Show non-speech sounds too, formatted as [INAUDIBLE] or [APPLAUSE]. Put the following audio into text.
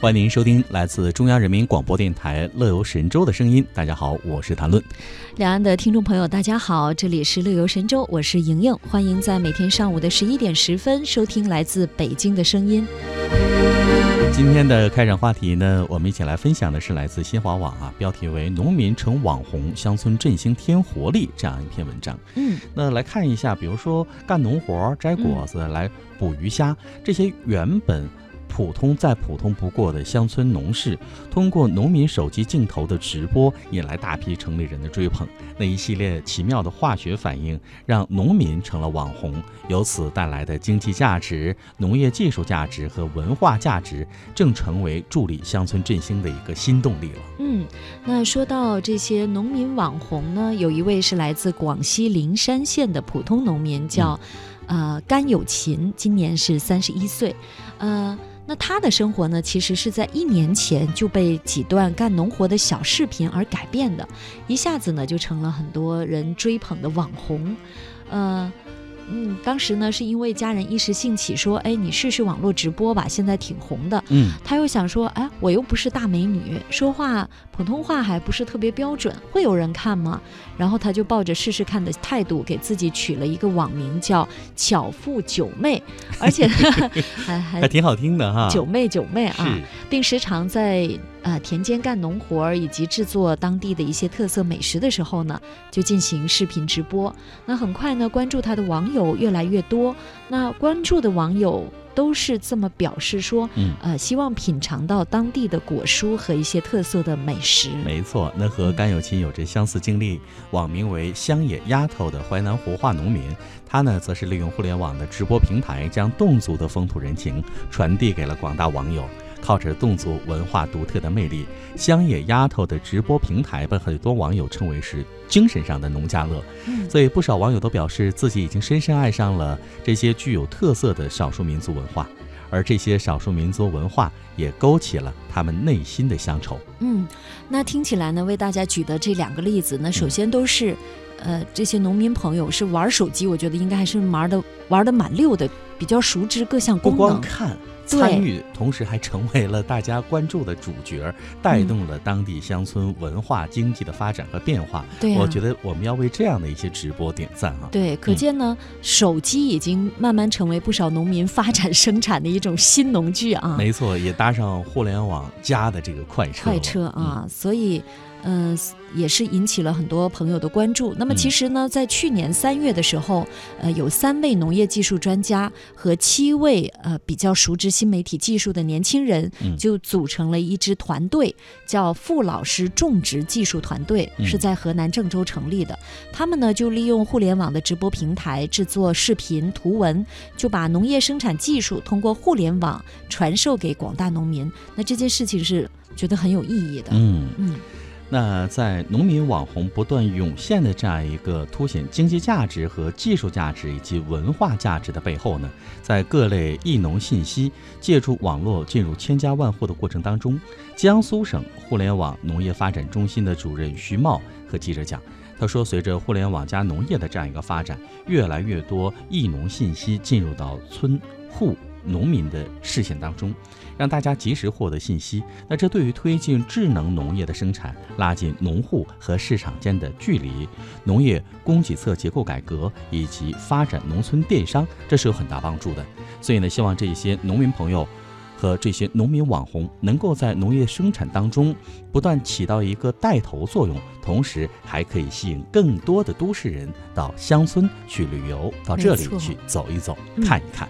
欢迎您收听来自中央人民广播电台《乐游神州》的声音。大家好，我是谭论。两岸的听众朋友，大家好，这里是《乐游神州》，我是莹莹，欢迎在每天上午的十一点十分收听来自北京的声音。今天的开展话题呢，我们一起来分享的是来自新华网啊，标题为“农民成网红，乡村振兴添活力”这样一篇文章。嗯，那来看一下，比如说干农活、摘果子、来捕鱼虾这些原本。普通再普通不过的乡村农事，通过农民手机镜头的直播，引来大批城里人的追捧。那一系列奇妙的化学反应，让农民成了网红。由此带来的经济价值、农业技术价值和文化价值，正成为助力乡村振兴的一个新动力了。嗯，那说到这些农民网红呢，有一位是来自广西灵山县的普通农民，叫呃甘有琴，今年是三十一岁，呃。那他的生活呢，其实是在一年前就被几段干农活的小视频而改变的，一下子呢就成了很多人追捧的网红，呃。嗯，当时呢是因为家人一时兴起说，哎，你试试网络直播吧，现在挺红的。嗯，他又想说，哎，我又不是大美女，说话普通话还不是特别标准，会有人看吗？然后他就抱着试试看的态度，给自己取了一个网名叫“巧妇九妹”，而且 [LAUGHS] 还还还挺好听的哈，“九妹九妹”啊，并时常在。呃，田间干农活儿以及制作当地的一些特色美食的时候呢，就进行视频直播。那很快呢，关注他的网友越来越多。那关注的网友都是这么表示说，嗯，呃，希望品尝到当地的果蔬和一些特色的美食。没错，那和甘有琴有着相似经历，网名为“乡野丫头”的淮南活化农民，他呢，则是利用互联网的直播平台，将侗族的风土人情传递给了广大网友。靠着侗族文化独特的魅力，乡野丫头的直播平台被很多网友称为是精神上的农家乐。所以不少网友都表示自己已经深深爱上了这些具有特色的少数民族文化，而这些少数民族文化也勾起了他们内心的乡愁。嗯，那听起来呢，为大家举的这两个例子，呢首先都是，呃，这些农民朋友是玩手机，我觉得应该还是玩的玩的蛮溜的，比较熟知各项功能。不光看。参与，同时还成为了大家关注的主角，带动了当地乡村文化经济的发展和变化。对，我觉得我们要为这样的一些直播点赞啊！对，可见呢，手机已经慢慢成为不少农民发展生产的一种新农具啊！没错，也搭上互联网加的这个快车。快车啊，所以。嗯，也是引起了很多朋友的关注。那么其实呢，在去年三月的时候，呃，有三位农业技术专家和七位呃比较熟知新媒体技术的年轻人，就组成了一支团队，叫“傅老师种植技术团队”，是在河南郑州成立的。他们呢，就利用互联网的直播平台制作视频、图文，就把农业生产技术通过互联网传授给广大农民。那这件事情是觉得很有意义的。嗯嗯。那在农民网红不断涌现的这样一个凸显经济价值和技术价值以及文化价值的背后呢，在各类易农信息借助网络进入千家万户的过程当中，江苏省互联网农业发展中心的主任徐茂和记者讲，他说，随着互联网加农业的这样一个发展，越来越多易农信息进入到村户。农民的视线当中，让大家及时获得信息。那这对于推进智能农业的生产、拉近农户和市场间的距离、农业供给侧结构改革以及发展农村电商，这是有很大帮助的。所以呢，希望这些农民朋友和这些农民网红能够在农业生产当中不断起到一个带头作用，同时还可以吸引更多的都市人到乡村去旅游，到这里去走一走、看一看。